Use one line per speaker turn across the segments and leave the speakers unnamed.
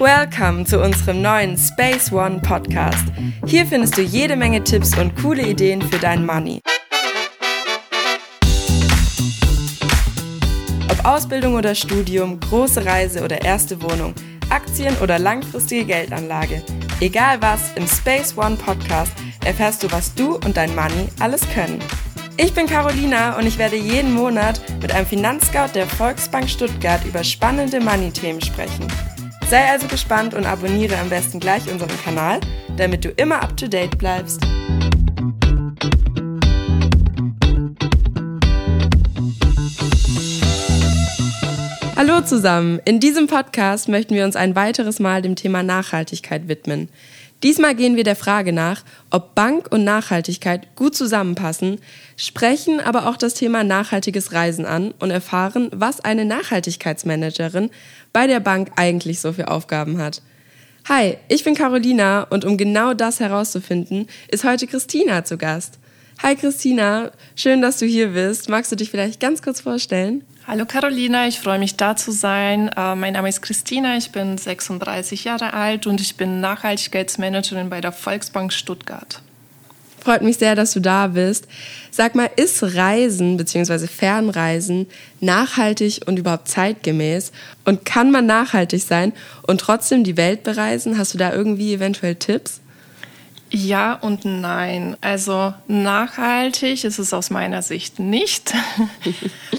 Welcome zu unserem neuen Space One Podcast. Hier findest du jede Menge Tipps und coole Ideen für dein Money. Ob Ausbildung oder Studium, große Reise oder erste Wohnung, Aktien oder langfristige Geldanlage. Egal was, im Space One Podcast erfährst du, was du und dein Money alles können. Ich bin Carolina und ich werde jeden Monat mit einem Finanzscout der Volksbank Stuttgart über spannende Money-Themen sprechen. Sei also gespannt und abonniere am besten gleich unseren Kanal, damit du immer up to date bleibst. Hallo zusammen! In diesem Podcast möchten wir uns ein weiteres Mal dem Thema Nachhaltigkeit widmen. Diesmal gehen wir der Frage nach, ob Bank und Nachhaltigkeit gut zusammenpassen, sprechen aber auch das Thema nachhaltiges Reisen an und erfahren, was eine Nachhaltigkeitsmanagerin bei der Bank eigentlich so für Aufgaben hat. Hi, ich bin Carolina und um genau das herauszufinden, ist heute Christina zu Gast. Hi Christina, schön, dass du hier bist. Magst du dich vielleicht ganz kurz vorstellen?
Hallo Carolina, ich freue mich da zu sein. Uh, mein Name ist Christina, ich bin 36 Jahre alt und ich bin Nachhaltigkeitsmanagerin bei der Volksbank Stuttgart.
Freut mich sehr, dass du da bist. Sag mal, ist Reisen bzw. Fernreisen nachhaltig und überhaupt zeitgemäß? Und kann man nachhaltig sein und trotzdem die Welt bereisen? Hast du da irgendwie eventuell Tipps?
Ja und nein. Also nachhaltig ist es aus meiner Sicht nicht.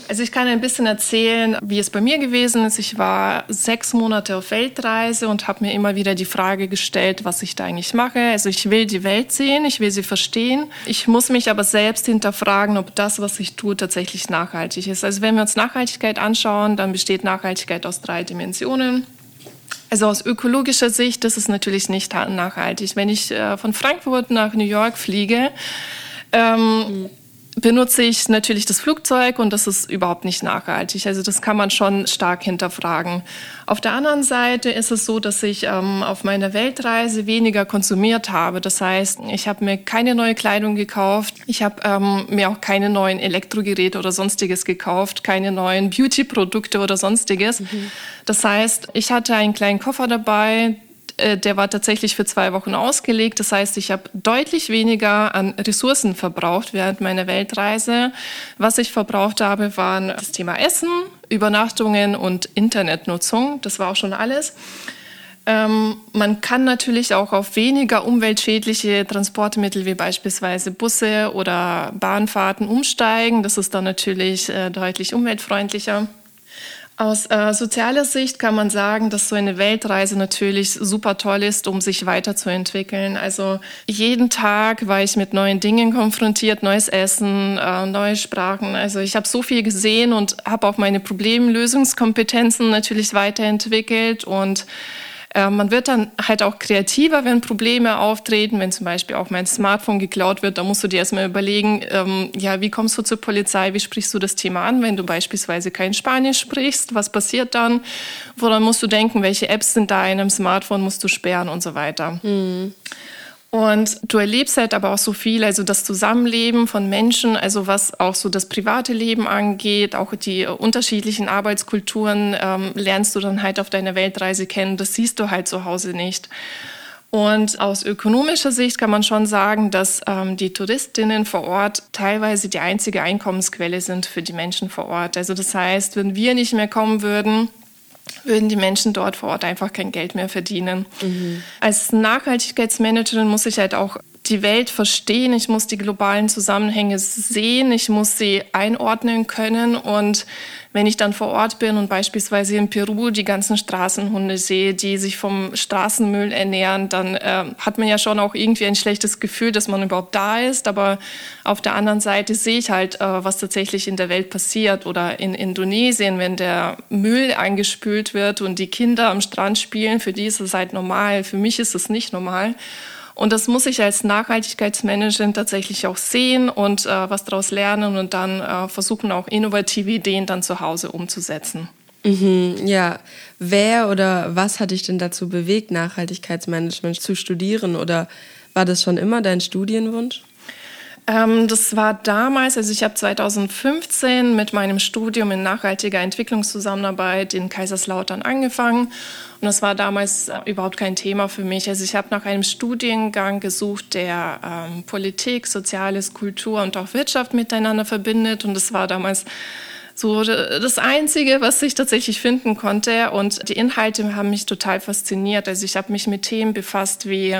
Also ich kann ein bisschen erzählen, wie es bei mir gewesen ist. Ich war sechs Monate auf Weltreise und habe mir immer wieder die Frage gestellt, was ich da eigentlich mache. Also ich will die Welt sehen, ich will sie verstehen. Ich muss mich aber selbst hinterfragen, ob das, was ich tue, tatsächlich nachhaltig ist. Also wenn wir uns Nachhaltigkeit anschauen, dann besteht Nachhaltigkeit aus drei Dimensionen. Also aus ökologischer Sicht, das ist natürlich nicht nachhaltig. Wenn ich äh, von Frankfurt nach New York fliege, ähm, benutze ich natürlich das Flugzeug und das ist überhaupt nicht nachhaltig. Also das kann man schon stark hinterfragen. Auf der anderen Seite ist es so, dass ich ähm, auf meiner Weltreise weniger konsumiert habe. Das heißt, ich habe mir keine neue Kleidung gekauft, ich habe ähm, mir auch keine neuen Elektrogeräte oder sonstiges gekauft, keine neuen Beauty-Produkte oder sonstiges. Mhm. Das heißt, ich hatte einen kleinen Koffer dabei, äh, der war tatsächlich für zwei Wochen ausgelegt. Das heißt, ich habe deutlich weniger an Ressourcen verbraucht während meiner Weltreise. Was ich verbraucht habe, waren das Thema Essen, Übernachtungen und Internetnutzung. Das war auch schon alles. Ähm, man kann natürlich auch auf weniger umweltschädliche Transportmittel wie beispielsweise Busse oder Bahnfahrten umsteigen. Das ist dann natürlich äh, deutlich umweltfreundlicher. Aus äh, sozialer Sicht kann man sagen, dass so eine Weltreise natürlich super toll ist, um sich weiterzuentwickeln. Also jeden Tag war ich mit neuen Dingen konfrontiert, neues Essen, äh, neue Sprachen. Also ich habe so viel gesehen und habe auch meine Problemlösungskompetenzen natürlich weiterentwickelt und äh, man wird dann halt auch kreativer, wenn Probleme auftreten, wenn zum Beispiel auch mein Smartphone geklaut wird, da musst du dir erstmal überlegen, ähm, ja, wie kommst du zur Polizei, wie sprichst du das Thema an, wenn du beispielsweise kein Spanisch sprichst, was passiert dann? Woran musst du denken, welche Apps sind da in einem Smartphone, musst du sperren und so weiter. Mhm. Und du erlebst halt aber auch so viel, also das Zusammenleben von Menschen, also was auch so das private Leben angeht, auch die unterschiedlichen Arbeitskulturen ähm, lernst du dann halt auf deiner Weltreise kennen. Das siehst du halt zu Hause nicht. Und aus ökonomischer Sicht kann man schon sagen, dass ähm, die Touristinnen vor Ort teilweise die einzige Einkommensquelle sind für die Menschen vor Ort. Also das heißt, wenn wir nicht mehr kommen würden, würden die Menschen dort vor Ort einfach kein Geld mehr verdienen. Mhm. Als Nachhaltigkeitsmanagerin muss ich halt auch die Welt verstehen, ich muss die globalen Zusammenhänge sehen, ich muss sie einordnen können und wenn ich dann vor Ort bin und beispielsweise in Peru die ganzen Straßenhunde sehe, die sich vom Straßenmüll ernähren, dann äh, hat man ja schon auch irgendwie ein schlechtes Gefühl, dass man überhaupt da ist. Aber auf der anderen Seite sehe ich halt, äh, was tatsächlich in der Welt passiert. Oder in Indonesien, wenn der Müll eingespült wird und die Kinder am Strand spielen, für die ist es halt normal. Für mich ist es nicht normal. Und das muss ich als Nachhaltigkeitsmanagerin tatsächlich auch sehen und äh, was daraus lernen und dann äh, versuchen, auch innovative Ideen dann zu Hause umzusetzen.
Mhm, ja, wer oder was hat dich denn dazu bewegt, Nachhaltigkeitsmanagement zu studieren oder war das schon immer dein Studienwunsch?
Ähm, das war damals, also ich habe 2015 mit meinem Studium in nachhaltiger Entwicklungszusammenarbeit in Kaiserslautern angefangen. Und das war damals äh, überhaupt kein Thema für mich. Also ich habe nach einem Studiengang gesucht, der ähm, Politik, Soziales, Kultur und auch Wirtschaft miteinander verbindet. Und das war damals so das Einzige, was ich tatsächlich finden konnte. Und die Inhalte haben mich total fasziniert. Also ich habe mich mit Themen befasst wie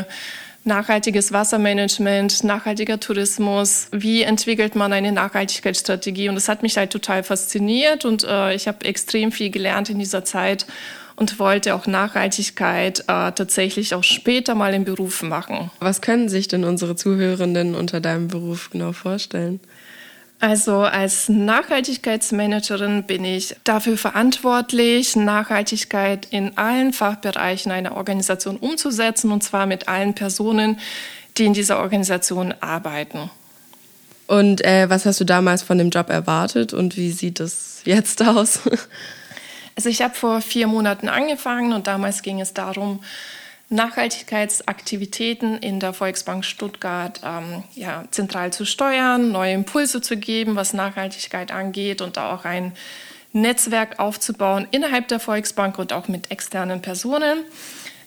nachhaltiges Wassermanagement, nachhaltiger Tourismus, wie entwickelt man eine Nachhaltigkeitsstrategie. Und das hat mich halt total fasziniert und äh, ich habe extrem viel gelernt in dieser Zeit und wollte auch Nachhaltigkeit äh, tatsächlich auch später mal im Beruf machen.
Was können sich denn unsere Zuhörenden unter deinem Beruf genau vorstellen?
Also als Nachhaltigkeitsmanagerin bin ich dafür verantwortlich, Nachhaltigkeit in allen Fachbereichen einer Organisation umzusetzen, und zwar mit allen Personen, die in dieser Organisation arbeiten.
Und äh, was hast du damals von dem Job erwartet und wie sieht es jetzt aus?
also ich habe vor vier Monaten angefangen und damals ging es darum, Nachhaltigkeitsaktivitäten in der Volksbank Stuttgart ähm, ja, zentral zu steuern, neue Impulse zu geben, was Nachhaltigkeit angeht und auch ein Netzwerk aufzubauen innerhalb der Volksbank und auch mit externen Personen.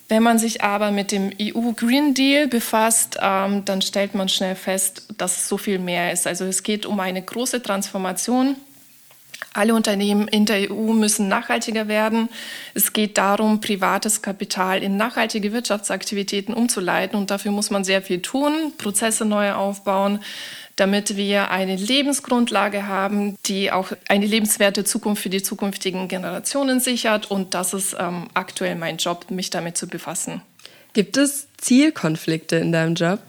Wenn man sich aber mit dem EU Green Deal befasst, ähm, dann stellt man schnell fest, dass es so viel mehr ist. Also es geht um eine große Transformation alle Unternehmen in der EU müssen nachhaltiger werden. Es geht darum, privates Kapital in nachhaltige Wirtschaftsaktivitäten umzuleiten. Und dafür muss man sehr viel tun, Prozesse neu aufbauen, damit wir eine Lebensgrundlage haben, die auch eine lebenswerte Zukunft für die zukünftigen Generationen sichert. Und das ist ähm, aktuell mein Job, mich damit zu befassen.
Gibt es Zielkonflikte in deinem Job?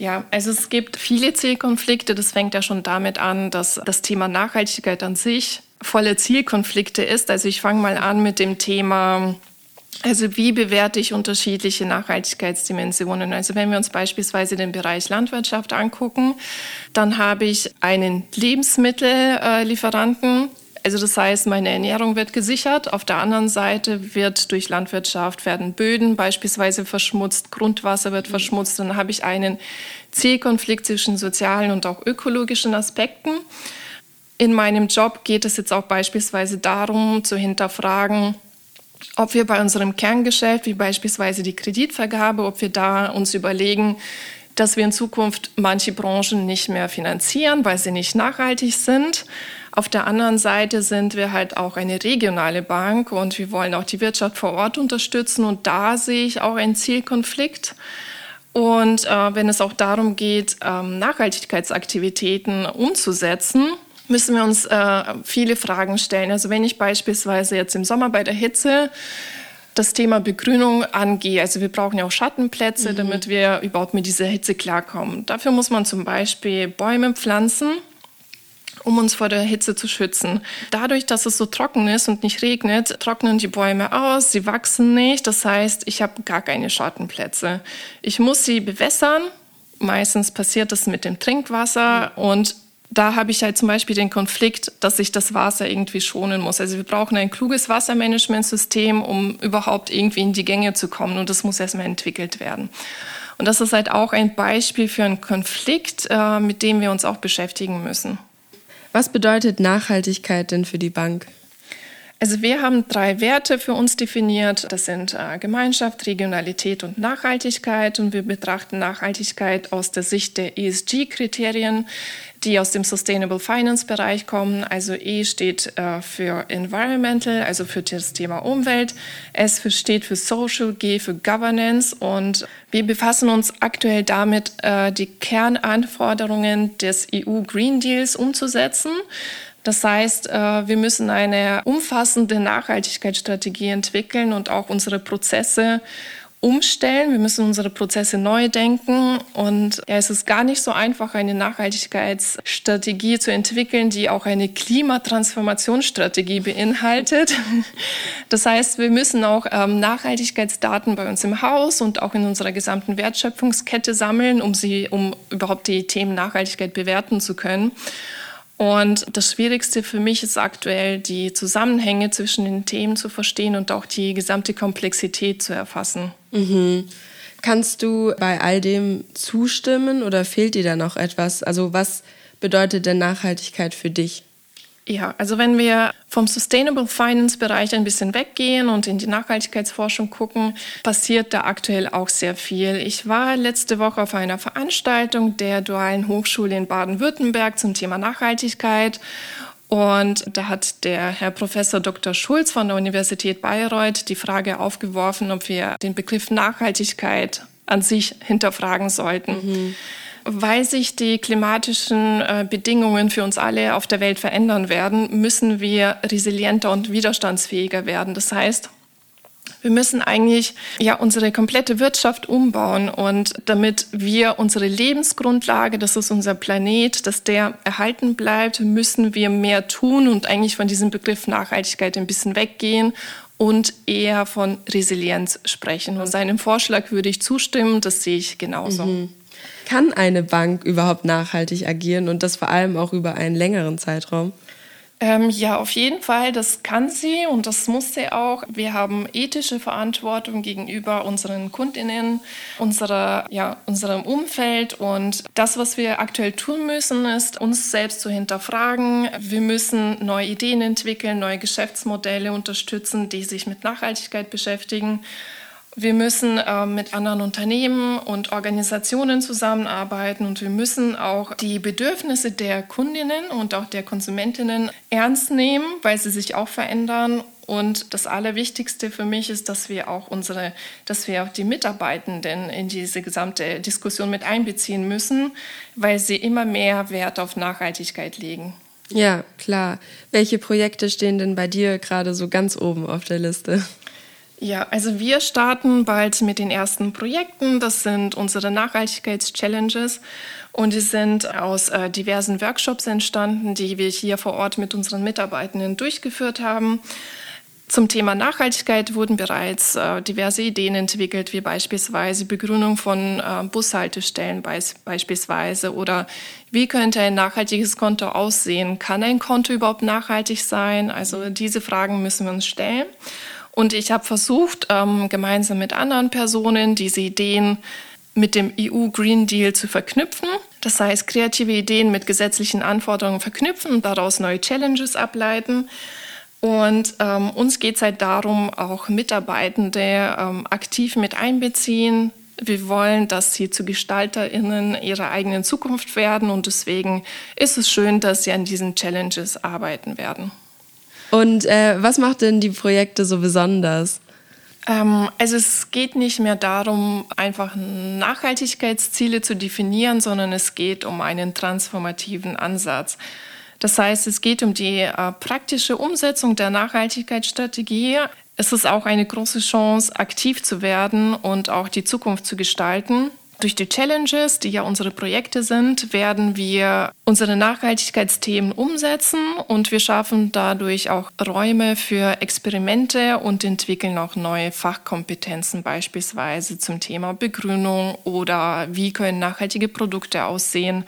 Ja, also es gibt viele Zielkonflikte. Das fängt ja schon damit an, dass das Thema Nachhaltigkeit an sich volle Zielkonflikte ist. Also ich fange mal an mit dem Thema, also wie bewerte ich unterschiedliche Nachhaltigkeitsdimensionen? Also wenn wir uns beispielsweise den Bereich Landwirtschaft angucken, dann habe ich einen Lebensmittellieferanten, also das heißt, meine Ernährung wird gesichert. Auf der anderen Seite wird durch Landwirtschaft werden Böden beispielsweise verschmutzt, Grundwasser wird verschmutzt. Dann habe ich einen Zielkonflikt zwischen sozialen und auch ökologischen Aspekten. In meinem Job geht es jetzt auch beispielsweise darum, zu hinterfragen, ob wir bei unserem Kerngeschäft, wie beispielsweise die Kreditvergabe, ob wir da uns überlegen, dass wir in Zukunft manche Branchen nicht mehr finanzieren, weil sie nicht nachhaltig sind. Auf der anderen Seite sind wir halt auch eine regionale Bank und wir wollen auch die Wirtschaft vor Ort unterstützen und da sehe ich auch einen Zielkonflikt. Und äh, wenn es auch darum geht, ähm, Nachhaltigkeitsaktivitäten umzusetzen, müssen wir uns äh, viele Fragen stellen. Also wenn ich beispielsweise jetzt im Sommer bei der Hitze das Thema Begrünung angehe. Also wir brauchen ja auch Schattenplätze, mhm. damit wir überhaupt mit dieser Hitze klarkommen. Dafür muss man zum Beispiel Bäume pflanzen um uns vor der Hitze zu schützen. Dadurch, dass es so trocken ist und nicht regnet, trocknen die Bäume aus, sie wachsen nicht. Das heißt, ich habe gar keine Schattenplätze. Ich muss sie bewässern. Meistens passiert das mit dem Trinkwasser und da habe ich halt zum Beispiel den Konflikt, dass ich das Wasser irgendwie schonen muss. Also wir brauchen ein kluges Wassermanagementsystem, um überhaupt irgendwie in die Gänge zu kommen und das muss erstmal entwickelt werden. Und das ist halt auch ein Beispiel für einen Konflikt, äh, mit dem wir uns auch beschäftigen müssen.
Was bedeutet Nachhaltigkeit denn für die Bank?
Also wir haben drei Werte für uns definiert. Das sind äh, Gemeinschaft, Regionalität und Nachhaltigkeit. Und wir betrachten Nachhaltigkeit aus der Sicht der ESG-Kriterien die aus dem Sustainable Finance Bereich kommen. Also E steht äh, für Environmental, also für das Thema Umwelt. S steht für Social, G für Governance. Und wir befassen uns aktuell damit, äh, die Kernanforderungen des EU Green Deals umzusetzen. Das heißt, äh, wir müssen eine umfassende Nachhaltigkeitsstrategie entwickeln und auch unsere Prozesse umstellen. Wir müssen unsere Prozesse neu denken. Und ja, es ist gar nicht so einfach, eine Nachhaltigkeitsstrategie zu entwickeln, die auch eine Klimatransformationsstrategie beinhaltet. Das heißt, wir müssen auch ähm, Nachhaltigkeitsdaten bei uns im Haus und auch in unserer gesamten Wertschöpfungskette sammeln, um sie, um überhaupt die Themen Nachhaltigkeit bewerten zu können. Und das Schwierigste für mich ist aktuell, die Zusammenhänge zwischen den Themen zu verstehen und auch die gesamte Komplexität zu erfassen.
Mhm. Kannst du bei all dem zustimmen oder fehlt dir da noch etwas? Also was bedeutet denn Nachhaltigkeit für dich?
Ja, also wenn wir vom Sustainable Finance Bereich ein bisschen weggehen und in die Nachhaltigkeitsforschung gucken, passiert da aktuell auch sehr viel. Ich war letzte Woche auf einer Veranstaltung der Dualen Hochschule in Baden-Württemberg zum Thema Nachhaltigkeit und da hat der Herr Professor Dr. Schulz von der Universität Bayreuth die Frage aufgeworfen, ob wir den Begriff Nachhaltigkeit an sich hinterfragen sollten. Mhm. Weil sich die klimatischen äh, Bedingungen für uns alle auf der Welt verändern werden, müssen wir resilienter und widerstandsfähiger werden. Das heißt, wir müssen eigentlich ja unsere komplette Wirtschaft umbauen und damit wir unsere Lebensgrundlage, das ist unser Planet, dass der erhalten bleibt, müssen wir mehr tun und eigentlich von diesem Begriff Nachhaltigkeit ein bisschen weggehen und eher von Resilienz sprechen. Und seinem Vorschlag würde ich zustimmen, das sehe ich genauso. Mhm.
Kann eine Bank überhaupt nachhaltig agieren und das vor allem auch über einen längeren Zeitraum?
Ähm, ja, auf jeden Fall, das kann sie und das muss sie auch. Wir haben ethische Verantwortung gegenüber unseren Kundinnen, unserer, ja, unserem Umfeld und das, was wir aktuell tun müssen, ist, uns selbst zu hinterfragen. Wir müssen neue Ideen entwickeln, neue Geschäftsmodelle unterstützen, die sich mit Nachhaltigkeit beschäftigen. Wir müssen äh, mit anderen Unternehmen und Organisationen zusammenarbeiten und wir müssen auch die Bedürfnisse der Kundinnen und auch der Konsumentinnen ernst nehmen, weil sie sich auch verändern. Und das Allerwichtigste für mich ist, dass wir auch unsere, dass wir auch die Mitarbeitenden in diese gesamte Diskussion mit einbeziehen müssen, weil sie immer mehr Wert auf Nachhaltigkeit legen.
Ja, klar. Welche Projekte stehen denn bei dir gerade so ganz oben auf der Liste?
Ja, also wir starten bald mit den ersten Projekten. Das sind unsere Nachhaltigkeits-Challenges und die sind aus äh, diversen Workshops entstanden, die wir hier vor Ort mit unseren Mitarbeitenden durchgeführt haben. Zum Thema Nachhaltigkeit wurden bereits äh, diverse Ideen entwickelt, wie beispielsweise Begrünung von äh, Bushaltestellen beis beispielsweise oder wie könnte ein nachhaltiges Konto aussehen? Kann ein Konto überhaupt nachhaltig sein? Also diese Fragen müssen wir uns stellen. Und ich habe versucht, ähm, gemeinsam mit anderen Personen diese Ideen mit dem EU Green Deal zu verknüpfen. Das heißt, kreative Ideen mit gesetzlichen Anforderungen verknüpfen und daraus neue Challenges ableiten. Und ähm, uns geht es halt darum, auch Mitarbeitende ähm, aktiv mit einbeziehen. Wir wollen, dass sie zu GestalterInnen ihrer eigenen Zukunft werden und deswegen ist es schön, dass sie an diesen Challenges arbeiten werden.
Und äh, was macht denn die Projekte so besonders?
Ähm, also es geht nicht mehr darum, einfach Nachhaltigkeitsziele zu definieren, sondern es geht um einen transformativen Ansatz. Das heißt, es geht um die äh, praktische Umsetzung der Nachhaltigkeitsstrategie. Es ist auch eine große Chance, aktiv zu werden und auch die Zukunft zu gestalten. Durch die Challenges, die ja unsere Projekte sind, werden wir unsere Nachhaltigkeitsthemen umsetzen und wir schaffen dadurch auch Räume für Experimente und entwickeln auch neue Fachkompetenzen, beispielsweise zum Thema Begrünung oder wie können nachhaltige Produkte aussehen.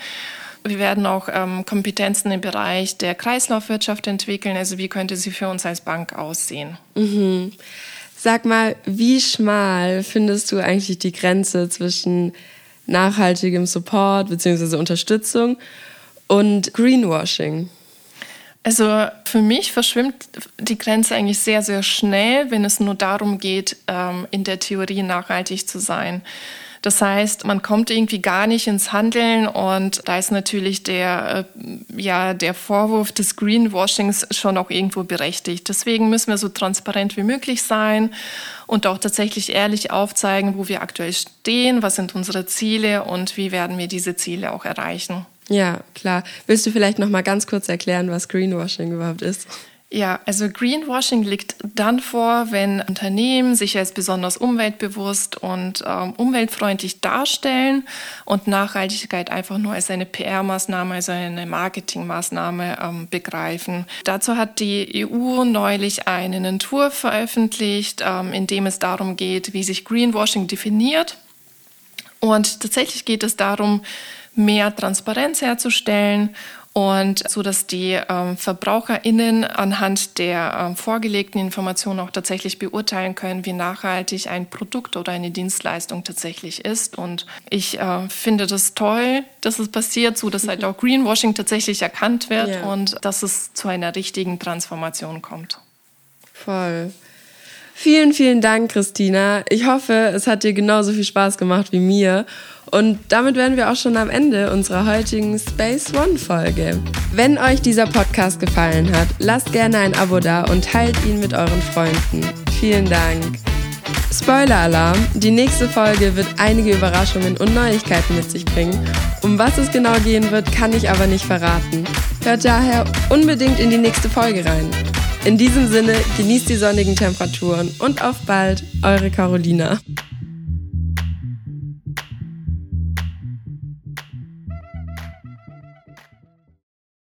Wir werden auch ähm, Kompetenzen im Bereich der Kreislaufwirtschaft entwickeln, also wie könnte sie für uns als Bank aussehen.
Mhm. Sag mal, wie schmal findest du eigentlich die Grenze zwischen nachhaltigem Support bzw. Unterstützung und Greenwashing?
Also für mich verschwimmt die Grenze eigentlich sehr, sehr schnell, wenn es nur darum geht, ähm, in der Theorie nachhaltig zu sein. Das heißt, man kommt irgendwie gar nicht ins Handeln und da ist natürlich der, äh, ja, der Vorwurf des Greenwashings schon auch irgendwo berechtigt. Deswegen müssen wir so transparent wie möglich sein und auch tatsächlich ehrlich aufzeigen, wo wir aktuell stehen, was sind unsere Ziele und wie werden wir diese Ziele auch erreichen.
Ja, klar. Willst du vielleicht noch mal ganz kurz erklären, was Greenwashing überhaupt ist?
Ja, also Greenwashing liegt dann vor, wenn Unternehmen sich als besonders umweltbewusst und ähm, umweltfreundlich darstellen und Nachhaltigkeit einfach nur als eine PR-Maßnahme, also eine Marketingmaßnahme ähm, begreifen. Dazu hat die EU neulich einen Entwurf veröffentlicht, ähm, in dem es darum geht, wie sich Greenwashing definiert. Und tatsächlich geht es darum, mehr Transparenz herzustellen und so dass die ähm, VerbraucherInnen anhand der ähm, vorgelegten Informationen auch tatsächlich beurteilen können, wie nachhaltig ein Produkt oder eine Dienstleistung tatsächlich ist. Und ich äh, finde das toll, dass es passiert, so dass halt auch Greenwashing tatsächlich erkannt wird ja. und dass es zu einer richtigen Transformation kommt.
Voll. Vielen, vielen Dank, Christina. Ich hoffe, es hat dir genauso viel Spaß gemacht wie mir. Und damit wären wir auch schon am Ende unserer heutigen Space One Folge. Wenn euch dieser Podcast gefallen hat, lasst gerne ein Abo da und teilt ihn mit euren Freunden. Vielen Dank. Spoiler-Alarm! Die nächste Folge wird einige Überraschungen und Neuigkeiten mit sich bringen. Um was es genau gehen wird, kann ich aber nicht verraten. Hört daher unbedingt in die nächste Folge rein. In diesem Sinne, genießt die sonnigen Temperaturen und auf bald, eure Carolina.